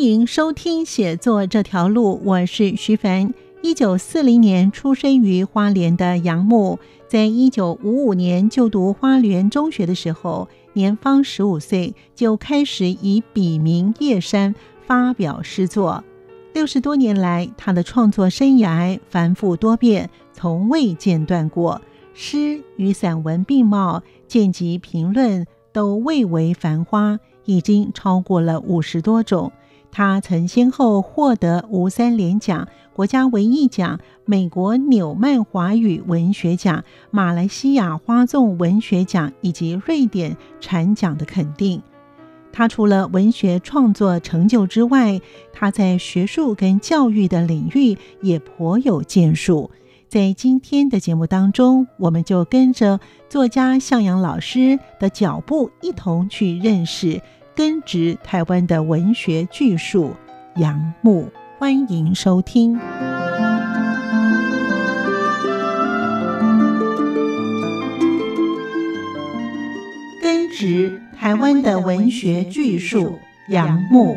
欢迎收听写作这条路，我是徐凡。一九四零年出生于花莲的杨牧，在一九五五年就读花莲中学的时候，年方十五岁，就开始以笔名叶山发表诗作。六十多年来，他的创作生涯繁复多变，从未间断过。诗与散文并茂，见及评论都蔚为繁花，已经超过了五十多种。他曾先后获得吴三连奖、国家文艺奖、美国纽曼华语文学奖、马来西亚花纵文学奖以及瑞典禅奖的肯定。他除了文学创作成就之外，他在学术跟教育的领域也颇有建树。在今天的节目当中，我们就跟着作家向阳老师的脚步，一同去认识。根植台湾的文学巨树杨牧，欢迎收听。根植台湾的文学巨树杨牧。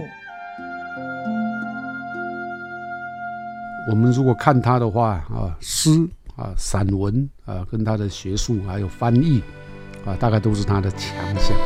我们如果看他的话啊，诗啊、散文啊，跟他的学术还有翻译啊，大概都是他的强项。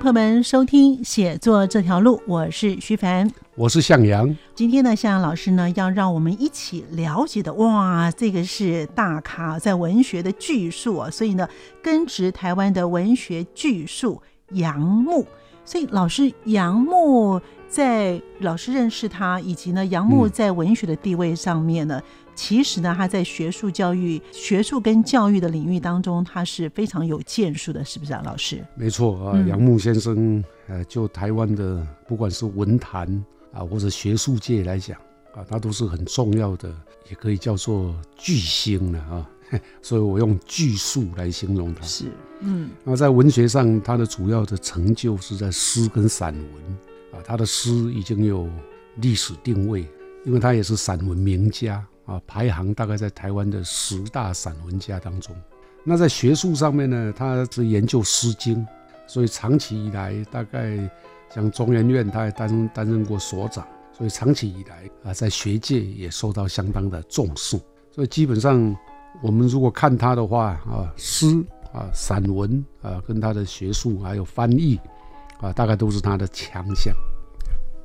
朋友们收听写作这条路，我是徐凡，我是向阳。今天呢，向阳老师呢要让我们一起了解的，哇，这个是大咖在文学的巨树啊，所以呢，根植台湾的文学巨树杨牧。所以老师杨牧在老师认识他，以及呢杨牧在文学的地位上面呢。其实呢，他在学术教育、学术跟教育的领域当中，他是非常有建树的，是不是啊，老师？没错啊，杨牧先生，呃，就台湾的不管是文坛啊，或者学术界来讲啊，他都是很重要的，也可以叫做巨星了啊。所以我用巨树来形容他。是，嗯。那在文学上，他的主要的成就是在诗跟散文啊，他的诗已经有历史定位，因为他也是散文名家。啊，排行大概在台湾的十大散文家当中。那在学术上面呢，他是研究《诗经》，所以长期以来，大概像中研院，他也担担任过所长，所以长期以来啊，在学界也受到相当的重视。所以基本上，我们如果看他的话啊，诗啊、散文啊，跟他的学术还有翻译啊，大概都是他的强项。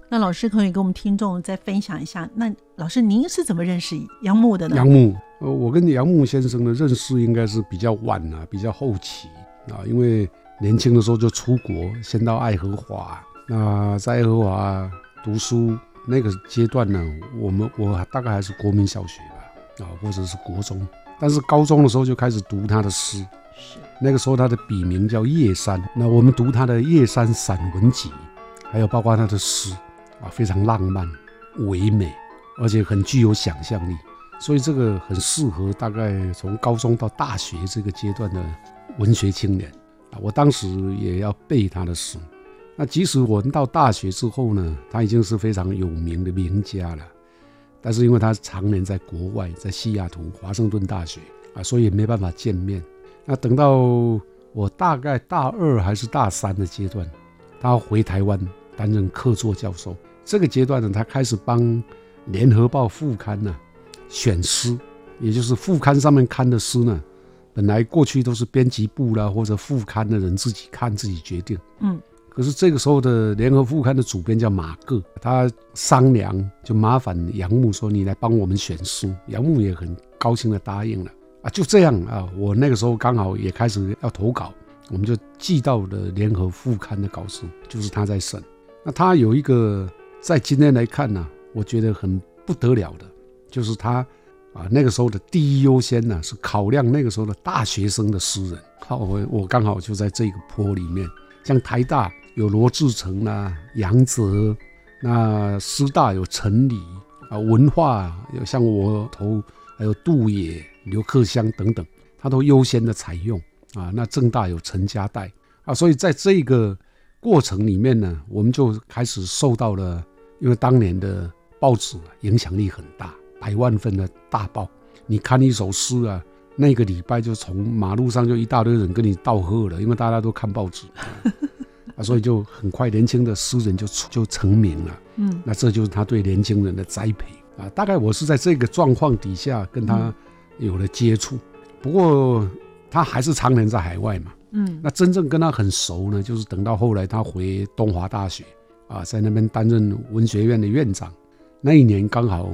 那老师可以跟我们听众再分享一下，那老师您是怎么认识杨牧的呢？杨牧，呃，我跟杨牧先生的认识应该是比较晚啊，比较后期啊，因为年轻的时候就出国，先到爱荷华。那在爱荷华读书那个阶段呢，我们我大概还是国民小学吧，啊，或者是国中。但是高中的时候就开始读他的诗，是那个时候他的笔名叫叶山。那我们读他的《叶山散文集》，还有包括他的诗。啊，非常浪漫、唯美，而且很具有想象力，所以这个很适合大概从高中到大学这个阶段的文学青年啊。我当时也要背他的诗。那即使我们到大学之后呢，他已经是非常有名的名家了，但是因为他常年在国外，在西雅图华盛顿大学啊，所以没办法见面。那等到我大概大二还是大三的阶段，他回台湾。担任客座教授，这个阶段呢，他开始帮《联合报》副刊呢选诗，也就是副刊上面刊的诗呢，本来过去都是编辑部啦或者副刊的人自己看自己决定，嗯，可是这个时候的《联合副刊》的主编叫马各，他商量就麻烦杨牧说：“你来帮我们选书。”杨牧也很高兴的答应了。啊，就这样啊，我那个时候刚好也开始要投稿，我们就寄到了《联合副刊》的稿子，就是他在审。那他有一个在今天来看呢，我觉得很不得了的，就是他啊，那个时候的第一优先呢是考量那个时候的大学生的诗人。好，我我刚好就在这个坡里面，像台大有罗志诚啊、杨泽，那师大有陈理啊，文化有像我头，还有杜野、刘克襄等等，他都优先的采用啊。那正大有陈家代啊，所以在这个过程里面呢，我们就开始受到了，因为当年的报纸影响力很大，百万份的大报，你看一首诗啊，那个礼拜就从马路上就一大堆人跟你道贺了，因为大家都看报纸。啊，所以就很快，年轻的诗人就就成名了。嗯，那这就是他对年轻人的栽培啊。大概我是在这个状况底下跟他有了接触，不过他还是常年在海外嘛。嗯，那真正跟他很熟呢，就是等到后来他回东华大学啊，在那边担任文学院的院长。那一年刚好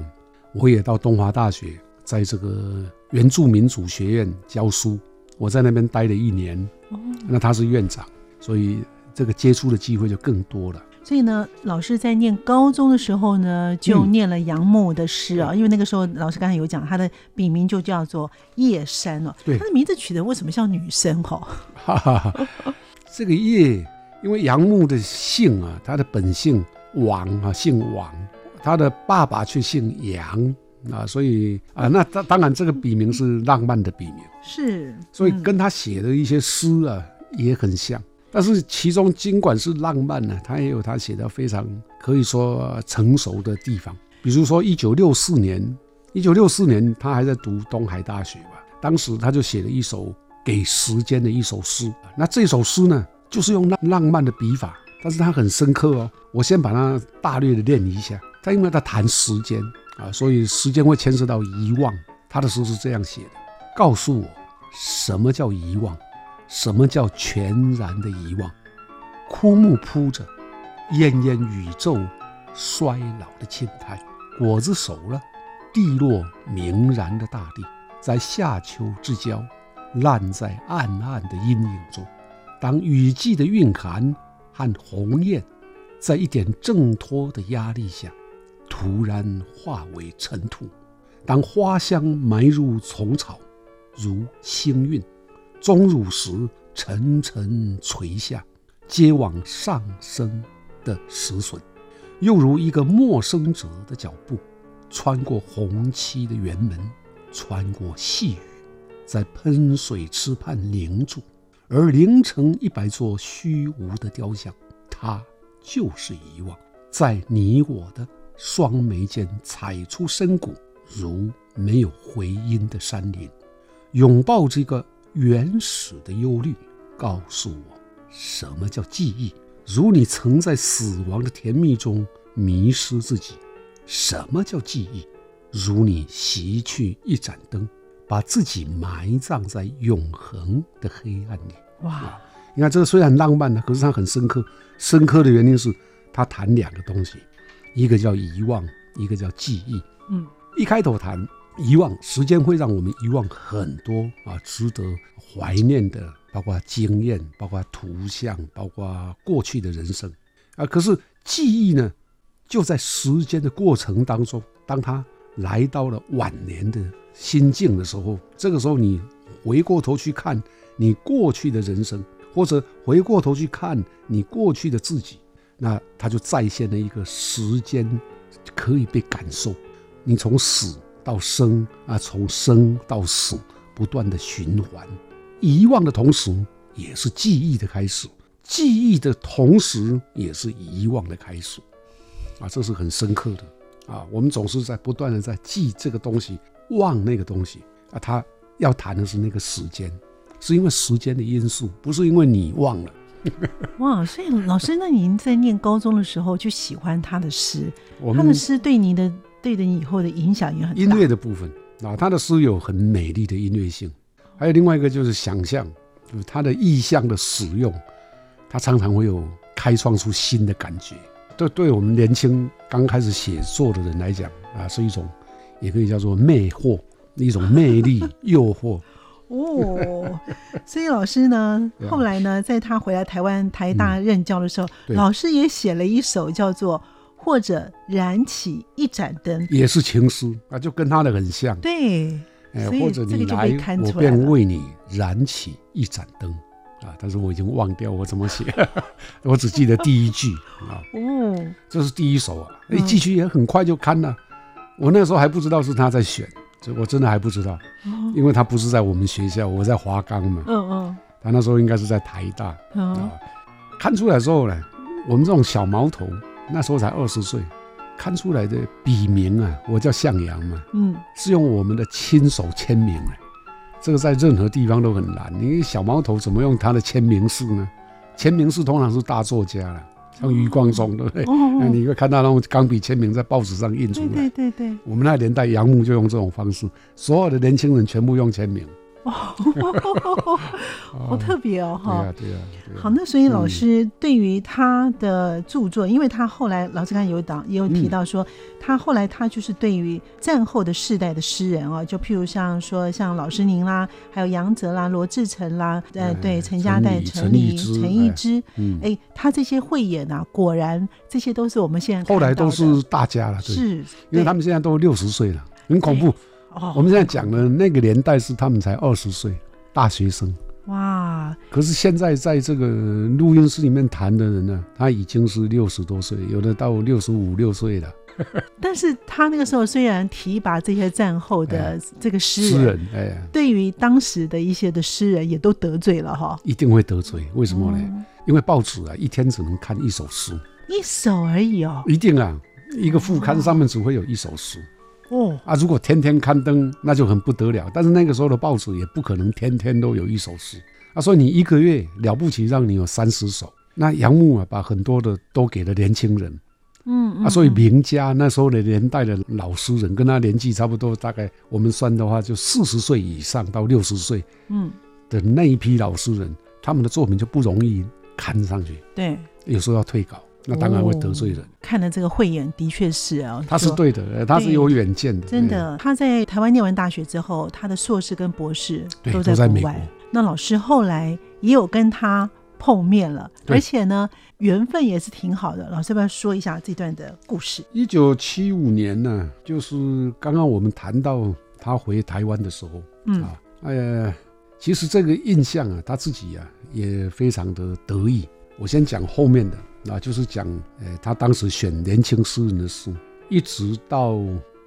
我也到东华大学，在这个原住民主学院教书，我在那边待了一年。哦，那他是院长，所以。这个接触的机会就更多了。所以呢，老师在念高中的时候呢，就念了杨牧的诗啊。因为那个时候老师刚才有讲，他的笔名就叫做叶山了。对，他的名字取的为什么像女生？哈，这个叶，因为杨牧的姓啊，他的本姓王啊，姓王，他的爸爸却姓杨啊，所以啊，那当当然这个笔名是浪漫的笔名，是，所以跟他写的一些诗啊也很像。但是其中尽管是浪漫呢，他也有他写的非常可以说成熟的地方。比如说，一九六四年，一九六四年他还在读东海大学吧，当时他就写了一首给时间的一首诗。那这首诗呢，就是用浪浪漫的笔法，但是他很深刻哦。我先把它大略的念一下。他因为他谈时间啊，所以时间会牵涉到遗忘。他的诗是这样写的：告诉我什么叫遗忘。什么叫全然的遗忘？枯木铺着，奄奄宇宙衰老的青苔，果子熟了，地落明然的大地，在夏秋之交，烂在暗暗的阴影中。当雨季的蕴含和鸿雁，在一点挣脱的压力下，突然化为尘土；当花香埋入丛草，如星运。钟乳石沉沉垂下，接往上升的石笋，又如一个陌生者的脚步，穿过红漆的园门，穿过细雨，在喷水池畔凝住，而凝成一百座虚无的雕像。它就是遗忘，在你我的双眉间踩出深谷，如没有回音的山林，拥抱这个。原始的忧虑，告诉我什么叫记忆。如你曾在死亡的甜蜜中迷失自己，什么叫记忆？如你熄去一盏灯，把自己埋葬在永恒的黑暗里。哇！你看这个虽然很浪漫呢，可是它很深刻。深刻的原因是它谈两个东西，一个叫遗忘，一个叫记忆。嗯，一开头谈。遗忘时间会让我们遗忘很多啊，值得怀念的，包括经验，包括图像，包括过去的人生啊。可是记忆呢，就在时间的过程当中，当他来到了晚年的心境的时候，这个时候你回过头去看你过去的人生，或者回过头去看你过去的自己，那他就再现了一个时间可以被感受，你从死。到生啊，从生到死，不断的循环。遗忘的同时，也是记忆的开始；记忆的同时，也是遗忘的开始。啊，这是很深刻的啊。我们总是在不断的在记这个东西，忘那个东西啊。他要谈的是那个时间，是因为时间的因素，不是因为你忘了。哇，所以老师，那您在念高中的时候就喜欢他的诗，他的诗对您的。对你以后的影响也很大。音乐的部分啊，他的诗有很美丽的音乐性，还有另外一个就是想象，就是他的意象的使用，他常常会有开创出新的感觉。对，对我们年轻刚开始写作的人来讲啊，是一种也可以叫做魅惑，一种魅力诱惑。哦，所以老师呢，后来呢，在他回来台湾台大任教的时候，老师也写了一首叫做。或者燃起一盏灯，也是情诗啊，就跟他的很像。对，哎，或者你这个来，我便为你燃起一盏灯。啊，但是我已经忘掉我怎么写，我只记得第一句啊，哦，这是第一首啊，嗯。一进去也很快就看了。我那时候还不知道是他在选，这我真的还不知道，哦。因为他不是在我们学校，我在华冈嘛，嗯嗯。他那时候应该是在台大。看出来之后呢，我们这种小毛头，那时候才二十岁，看出来的笔名啊，我叫向阳嘛，嗯，是用我们的亲手签名哎，这个在任何地方都很难。你小毛头怎么用他的签名式呢？签名式通常是大作家了，像余光中，对不对？哦那哦，你会看到那种钢笔签名在报纸上印出对来。对对对，我们那年代，杨牧就用这种方式，所有的年轻人全部用签名。好特别哦，哈。对呀，对呀。好，那所以老嗯师对于他的著作，因为他后来老师刚才有讲，也有提嗯到说，他后来他就是对于战后的世代的诗人啊，就譬如像说像老师您啦，还有杨泽啦、罗志诚啦，呃，哎对，陈家代、陈陈黎、陈陈逸之嗯，哎，他这些慧眼啊，果然这些都是我们现在后来都是大家了，对，是，因为他们现在都六十岁了，很恐怖。哦，我们现在讲的那个年代是他们才二十岁，大学生。哇，可是现在在这个录音室里面谈的人呢，他已经是六十多岁，有的到六十五六岁了。但是他那个时候虽然提拔这些战后的 哎这个诗人诗人，人哎，对于当时的一些的诗人也都得罪了哈。一定会得罪。为什么呢？嗯因为报纸啊，一天只能看一首诗，一首而已哦。一定啊，一个副刊上面只会有一首诗哦，啊。如果天天刊登，那就很不得了。但是那个时候的报纸也不可能天天都有一首诗啊，所以你一个月了不起让你有三十首。那杨牧啊，把很多的都给了年轻人。嗯啊，所以名家那时候的年代的老诗人，跟他年纪差不多，大概我们算的话，就四十岁以上到六十岁嗯，的那一批老诗人，他们的作品就不容易刊上去，对，有时候要退稿，那当然会得罪人。看了这个慧眼，的确是啊，他是。对的，呃他是有远见的，真的，他在台湾念完大学之后，他的硕士跟博士都在国外。那老师后来也有跟他碰面了，而且呢，缘分也是挺好的。老师要不要说一下这段的故事？一九七五年呢，就是刚刚我们谈到他回台湾的时候，嗯啊，呃，其实这个印象啊，他自己啊也非常的得意。我先讲后面的，啊，就是讲，呃，他当时选年轻诗人的书，一直到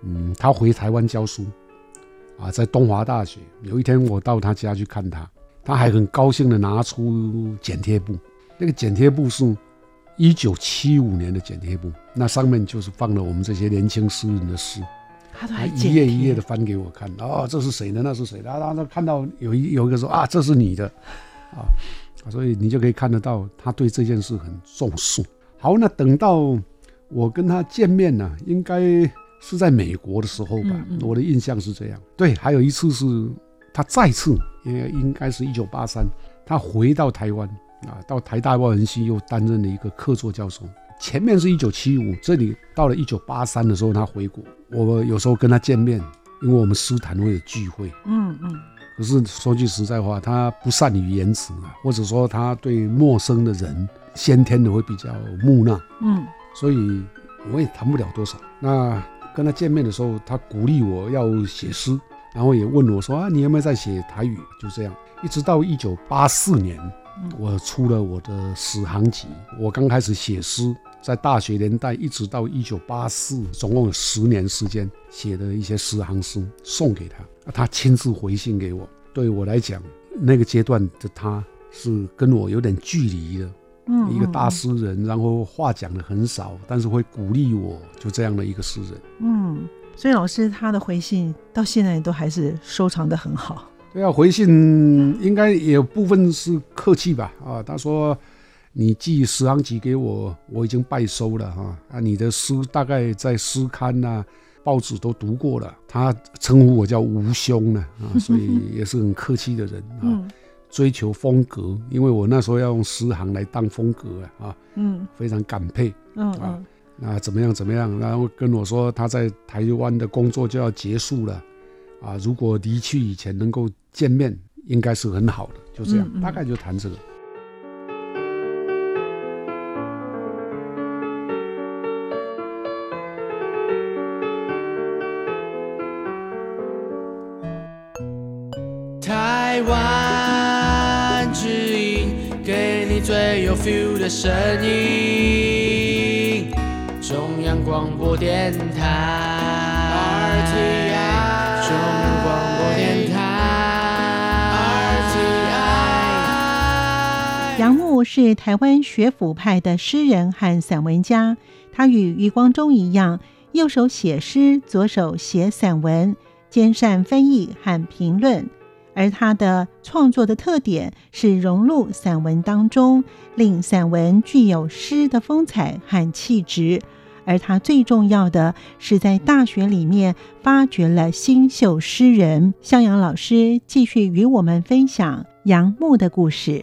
嗯，他回台湾教书，啊，在东华大学。有一天我到他家去看他，他还很高兴的拿出剪贴簿，那个剪贴簿是一九七五年的剪贴簿，那上面就是放了我们这些年轻诗人的诗。他他都还一页一页贴的翻给我看，哦，这是谁的？那是谁的？啊，他看到有一有一个说啊，这是你的，啊，所以你就可以看得到他对这件事很重视。好，那等到我跟他见面呢、应该是在美国的时候吧，嗯嗯我的印象是这样。对，还有一次是他再次，应该应该是一九八三，他回到台湾啊，到台大外文系又担任了一个客座教授。前面是一九七五，这里到了一九八三的时候，他回国，我有时候跟他见面，因为我们诗坛会有聚会。嗯嗯可是说句实在话，他不善于言辞啊，或者说他对陌生的人先天的会比较木讷，嗯所以我也谈不了多少。那跟他见面的时候，他鼓励我要写诗，然后也问我说啊，你有没有在写台语？就这样，一直到一九八四年，嗯我出了我的史航集。我刚开始写诗，在大学年代一直到一九八四，总共有十年时间写的一些诗行诗送给他，啊他亲自回信给我。对我来讲，那个阶段的他是跟我有点距离的。嗯，一个大嗯诗人，然后话讲的很少，但是会鼓励我，就这样的一个诗人。嗯，所以老师他的回信到现在都还是收藏的很好。对啊，回信应该也有部分是客气吧？啊，他说你寄十行集给我，我已经拜收了哈。啊，你的诗大概在诗刊呐、报纸都读过了。他称呼我叫吴兄呢，啊，所以也是很客气的人啊。嗯追求风格，因为我那时候要用诗行来当风格啊，啊，嗯非常感佩。嗯啊嗯那怎么样怎么样？然后跟我说他在台湾的工作就要结束了，啊，如果离去以前能够见面，应该是很好的。就这样，嗯嗯大概就谈这个。的声音。中央广播电台。杨牧是台湾学府派的诗人和散文家，他与余光中一样，右手写诗，左手写散文，兼善翻译和评论。而他的创作的特点是融入散文当中，令散文具有诗的风采和气质。而他最重要的是在大学里面发掘了新秀诗人向阳老师，继续与我们分享杨牧的故事。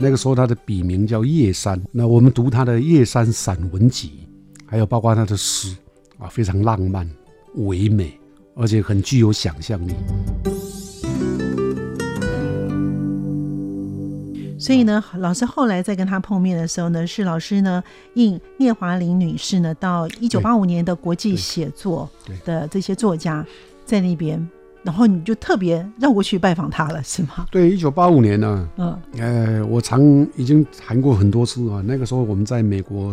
那个时候他的笔名叫叶山，那我们读他的《叶山散文集》，还有包括他的诗啊，非常浪漫唯美。而且很具有想象力，所以呢，老师后来在跟他碰面的时候呢，是老师呢应聂华苓女士呢到一九八五年的国际写作的这些作家在那边，然后你就特别绕过去拜访他了，是吗？对，一九八五年呢，嗯，呃，我常已经谈过很多次啊。那个时候我们在美国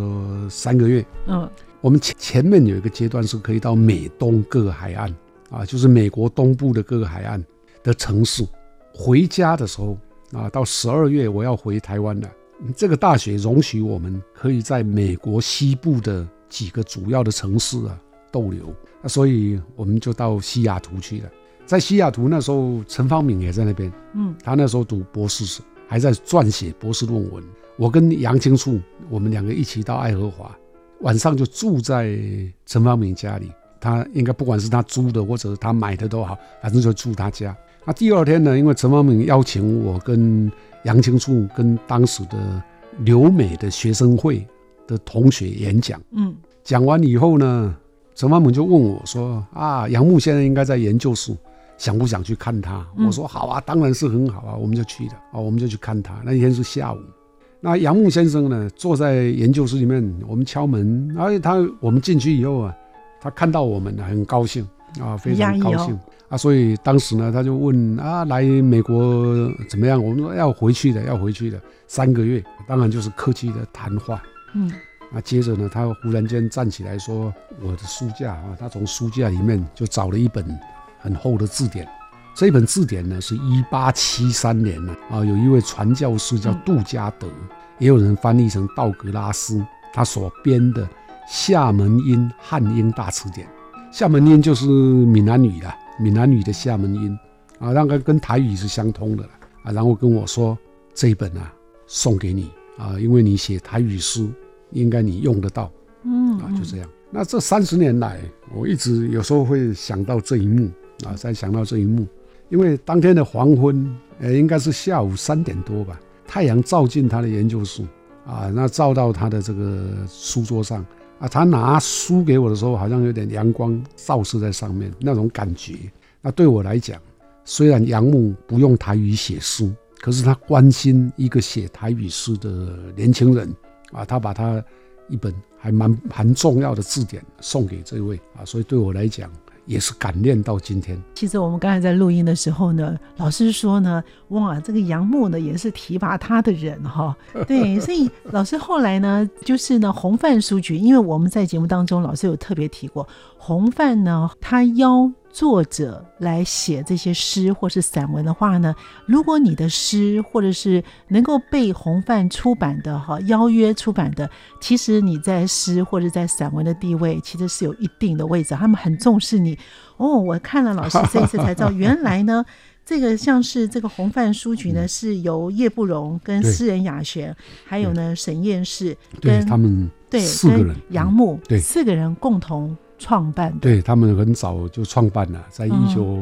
三个月，嗯，我们前前面有一个阶段是可以到美东各个海岸。啊，就是美国东部的各个海岸的城市，回家的时候啊，到十二月我要回台湾了。这个大学容许我们可以在美国西部的几个主要的城市啊逗留，那所以我们就到西雅图去了。在西雅图那时候，陈方敏也在那边，嗯，他那时候读博士，还在撰写博士论文。我跟杨青树，我们两个一起到爱荷华，晚上就住在陈方敏家里。他应该不管是他租的或者他买的都好，反正就住他家。那第二天呢，因为陈方明邀请我跟杨青树跟当时的留美的学生会的同学演讲。嗯，讲完以后呢，陈方明就问我说：“啊，杨牧现在应该在研究室，想不想去看他？”我说：“好啊，当然是很好啊，我们就去了。”哦，我们就去看他。那一天是下午。那杨牧先生呢，坐在研究室里面，我们敲门，而且他我们进去以后啊。他看到我们呢，很高兴啊，非常高兴啊，所以当时呢，他就问啊，来美国怎么样？我们说要回去的，要回去的，三个月，当然就是客气的谈话。嗯，那接着呢，他忽然间站起来说：“我的书架啊，他从书架里面就找了一本很厚的字典。这本字典呢，是一八七三年呢啊，有一位传教士叫杜加德，也有人翻译成道格拉斯，他所编的。”厦门音汉音大词典，厦门音就是闽南语的，闽南语的厦门音啊，那个跟台语是相通的啊。然后跟我说这一本啊，送给你啊，因为你写台语书，应该你用得到，嗯啊，就这样。那这三十年来，我一直有时候会想到这一幕啊，再想到这一幕，因为当天的黄昏，呃，应该是下午三点多吧，太阳照进他的研究室啊，那照到他的这个书桌上。啊，他拿书给我的时候，好像有点阳光照射在上面那种感觉。那对我来讲，虽然杨牧不用台语写书，可是他关心一个写台语诗的年轻人啊，他把他一本还蛮蛮重要的字典送给这位啊，所以对我来讲。也是感念到今天。其实我们刚才在录音的时候呢，老师说呢，哇，这个杨牧呢也是提拔他的人哈。对，所以老师后来呢，就是呢，红范书局，因为我们在节目当中，老师有特别提过，红范呢，他邀。作者来写这些诗或是散文的话呢，如果你的诗或者是能够被红范出版的哈邀约出版的，其实你在诗或者在散文的地位其实是有一定的位置，他们很重视你。哦，我看了老师这一次才知道，原来呢，这个像是这个红范书局呢，是由叶不容跟诗人雅璇，还有呢沈燕士跟他们对四个人。杨牧对。四个人共同。创办对他们很早就创办了，在一九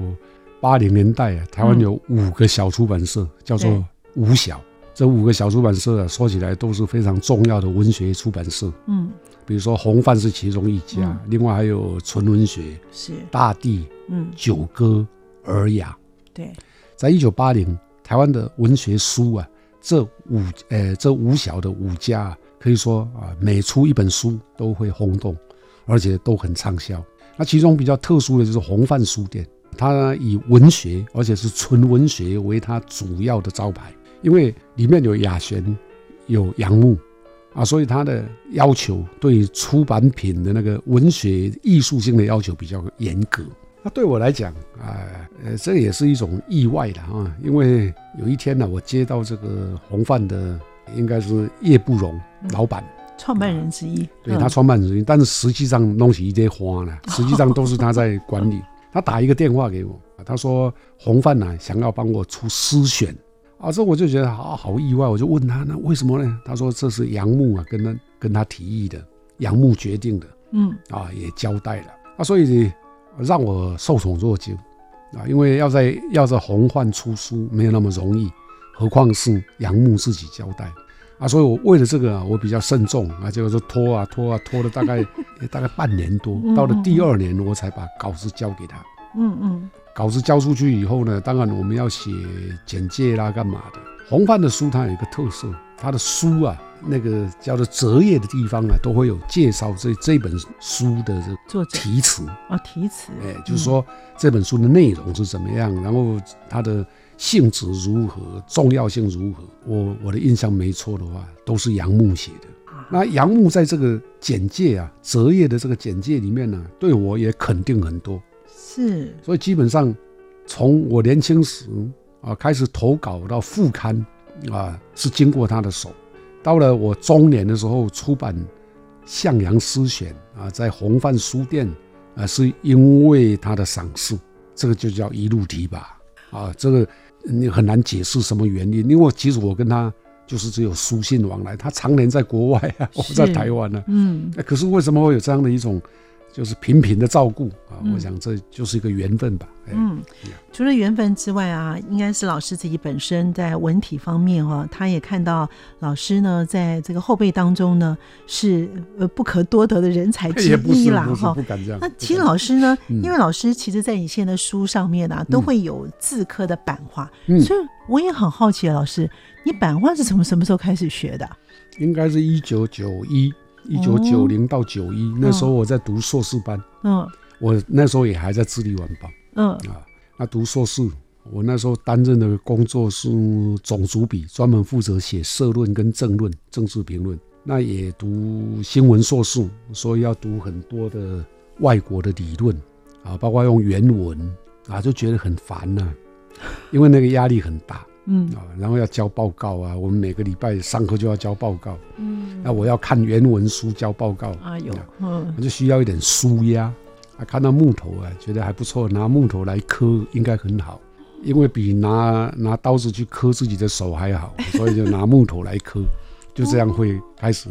八零年代啊，台湾有五个小出版社，叫做五小。这五个小出版社啊，说起来都是非常重要的文学出版社。嗯，比如说红范是其中一家，另外还有纯文学是大地，嗯，九歌尔雅。对，在一九八零，台湾的文学书啊，这五呃这五小的五家，可以说啊，每出一本书都会轰动。而且都很畅销。那其中比较特殊的就是红范书店，他以文学，而且是纯文学为它主要的招牌，因为里面有雅璇，有杨牧，啊，所以他的要求对出版品的那个文学艺术性的要求比较严格。那对我来讲，啊，呃，这也是一种意外的啊，因为有一天呢，我接到这个红范的，应该是叶不容老板。创办人之一，对他创办人之一，但是实际上弄起一堆花呢，实际上都是他在管理。他打一个电话给我，他说红范呢想要帮我出诗选啊，这我就觉得好好意外，我就问他那为什么呢？他说这是杨牧啊跟他跟他提议的，杨牧决定的，嗯。啊也交代了。啊，所以让我受宠若惊。啊，因为要在要在红范出书没有那么容易，何况是杨牧自己交代。啊，所以我为了这个啊，我比较慎重啊，结果说拖啊拖啊拖了大概 大概半年多，到了第二年我才把稿子交给他。嗯嗯，稿子交出去以后呢，当然我们要写简介啦，干嘛的？洪范的书它有一个特色，他的书啊，那个叫做折页的地方啊，都会有介绍这这本书的这作者题词啊，题词，哎，就是说这本书的内容是怎么样，然后它的。性质如何，重要性如何？我我的印象没错的话，都是杨牧写的。那杨牧在这个简介啊，折页的这个简介里面呢，对我也肯定很多。是，所以基本上从我年轻时啊开始投稿到副刊啊，是经过他的手。到了我中年的时候出版《向阳诗选》啊，在红帆书店啊，是因为他的赏识，这个就叫一路提拔啊，这个。你很难解释什么原因，因为其实我跟他就是只有书信往来，他常年在国外啊，我在台湾呢，嗯，可是为什么会有这样的一种？就是频频的照顾啊，我想这就是一个缘分吧。嗯，除了缘分之外啊，应该是老师自己本身在文体方面哈，他也看到老师呢在这个后辈当中呢是呃不可多得的人才之一啦 哈。那其实老师呢，因为老师其实在以前的书上面啊，都会有字刻的版画，所以我也很好奇，老师你版画是从什么时候开始学的？应该是一九九一。一九九零到九一，那时候我在读硕士班，嗯，我那时候也还在智利晚报，嗯啊，那读硕士，我那时候担任的工作是总主笔，专门负责写社论跟政论、政治评论。那也读新闻硕士，所以要读很多的外国的理论啊，包括用原文啊，就觉得很烦呐，因为那个压力很大。嗯啊，然后要交报告啊，我们每个礼拜上课就要交报告。嗯，那我要看原文书交报告。啊有，嗯，我就需要一点书压。啊，看到木头啊，觉得还不错，拿木头来刻应该很好，因为比拿拿刀子去刻自己的手还好，所以就拿木头来刻，就这样会开始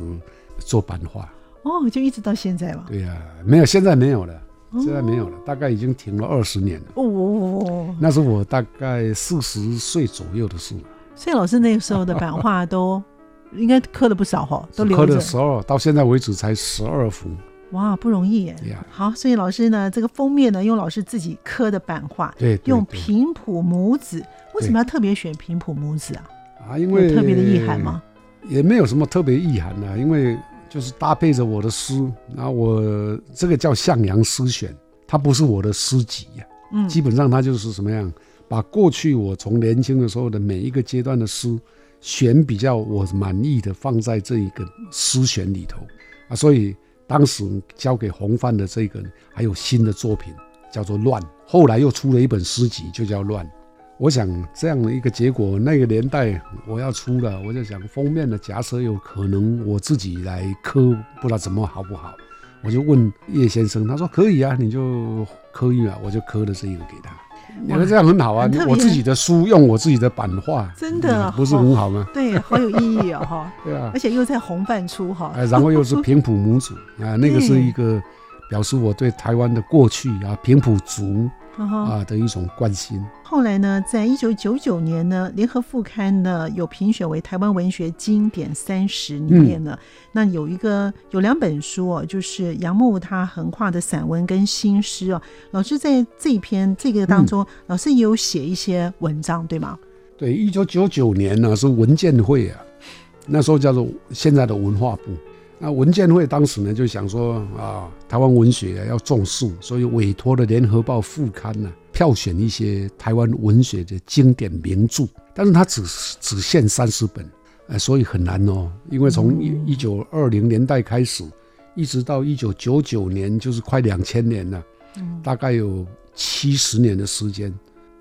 做版画。哦，就一直到现在嘛。对呀，没有，现在没有了。现在没有了，大概已经停了二十年了。哦，那是我大概四十岁左右的事。所以老师那个时候的版画都应该刻了不少哈，都留刻了十二，到现在为止才十二幅。哇，不容易耶！好，所以老师呢，这个封面呢，用老师自己刻的版画，对，用平埔母子，为什么要特别选平埔母子啊？啊，因为特别的意涵吗？也没有什么特别意涵啊，因为。就是搭配着我的诗，那我这个叫向阳诗选，它不是我的诗集呀。嗯，基本上它就是什么样，把过去我从年轻的时候的每一个阶段的诗，选比较我满意的放在这一个诗选里头啊。所以当时交给洪范的这个还有新的作品叫做《乱》，后来又出了一本诗集，就叫《乱》。我想这样的一个结果，那个年代我要出了，我就想封面的假设有可能我自己来刻，不知道怎么好不好。我就问叶先生，他说可以啊，你就刻一啊，我就刻了这一个给他。你看这样很好啊，我自己的书用我自己的版画，真的不是很好吗？对，好有意义啊哈。对啊，而且又在红范出哈，然后又是平埔母子啊，那个是一个表示我对台湾的过去啊，平埔族。啊的一种关心。后来呢，在一九九九年呢，联合副刊呢有评选为台湾文学经典三十里面呢，那有一个有两本书哦，就是杨牧他横跨的散文跟新诗哦。老师在这一篇这个当中，老师也有写一些文章，对吗？对，一九九九年呢是文建会啊，那时候叫做现在的文化部那文建会当时呢就想说啊，台湾文学要重视，所以委托了《联合报》副刊呢票选一些台湾文学的经典名著，但是它只只限三十本，呃，所以很难哦，因为从一一九二零年代开始，一直到一九九九年，就是快两千年了，大概有七十年的时间。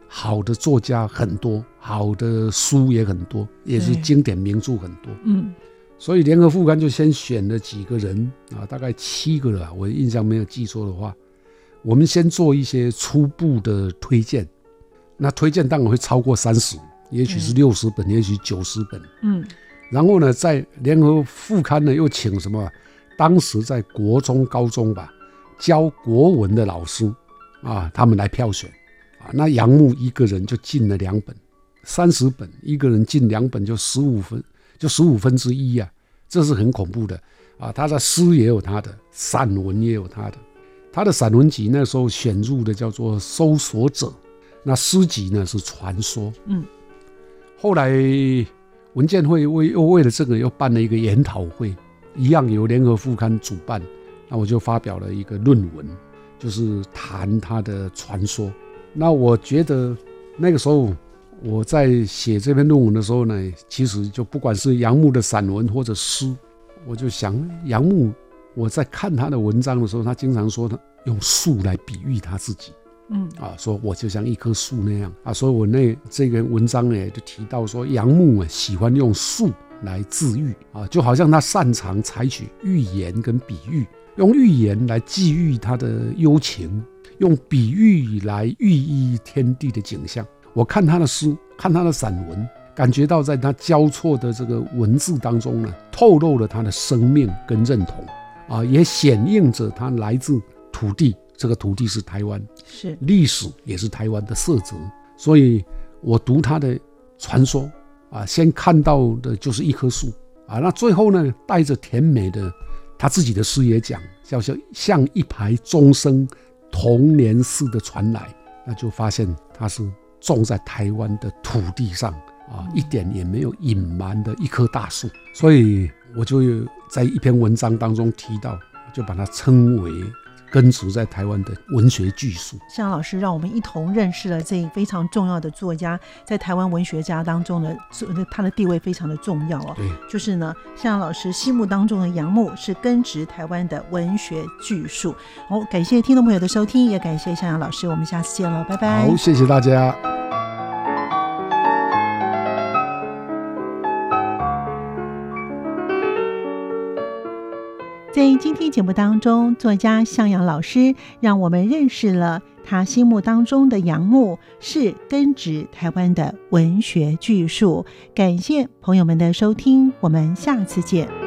好的作家很多，好的书也很多，也是经典名著很多。嗯，所以联合副刊就先选了几个人啊，大概七个了，我印象没有记错的话，我们先做一些初步的推荐。那推荐当然会超过三十，也许是六十本，也许九十本。嗯，然后呢，在联合副刊呢又请什么？当时在国中、高中吧教国文的老师啊，他们来票选啊。那杨牧一个人就进了两本，三十本，一个人进两本就十五分，就十五分之一啊，这是很恐怖的啊！他的诗也有他的，散文也有他的，他的散文集那时候选入的叫做《搜索者》，那诗集呢是《传说》。嗯，后来文建会为又为了这个又办了一个研讨会，一样由联合副刊主办，那我就发表了一个论文，就是谈他的传说。那我觉得那个时候我在写这篇论文的时候呢，其实就不管是杨牧的散文或者诗，我就想杨牧，我在看他的文章的时候，他经常说他用树来比喻他自己，嗯啊，说我就像一棵树那样啊，所以我那这个文章呢就提到说杨牧啊喜欢用树来自喻啊，就好像他擅长采取寓言跟比喻，用寓言来寄寓他的幽情。用比喻来寓意天地的景象。我看他的诗，看他的散文，感觉到在他交错的这个文字当中呢，透露了他的生命跟认同啊，也显映着他来自土地。这个土地是台湾，是历史也是台湾的色泽。所以我读他的传说啊，先看到的就是一棵树啊，那最后呢，带着甜美的他自己的诗也讲，叫做像一排钟声。童年似的传来，那就发现他是种在台湾的土地上啊，一点也没有隐瞒的一棵大树。所以我就在一篇文章当中提到，就把它称为。根植在台湾的文学巨树，向老师让我们一同认识了这非常重要的作家，在台湾文学家当中的他的地位非常的重要哦。对，就是呢，向老师心目当中的杨牧是根植台湾的文学巨树。好，感谢听众朋友的收听，也感谢向阳老师，我们下次见了，拜拜。好，谢谢大家。在今天节目当中，作家向阳老师让我们认识了他心目当中的杨牧是根植台湾的文学巨树。感谢朋友们的收听，我们下次见。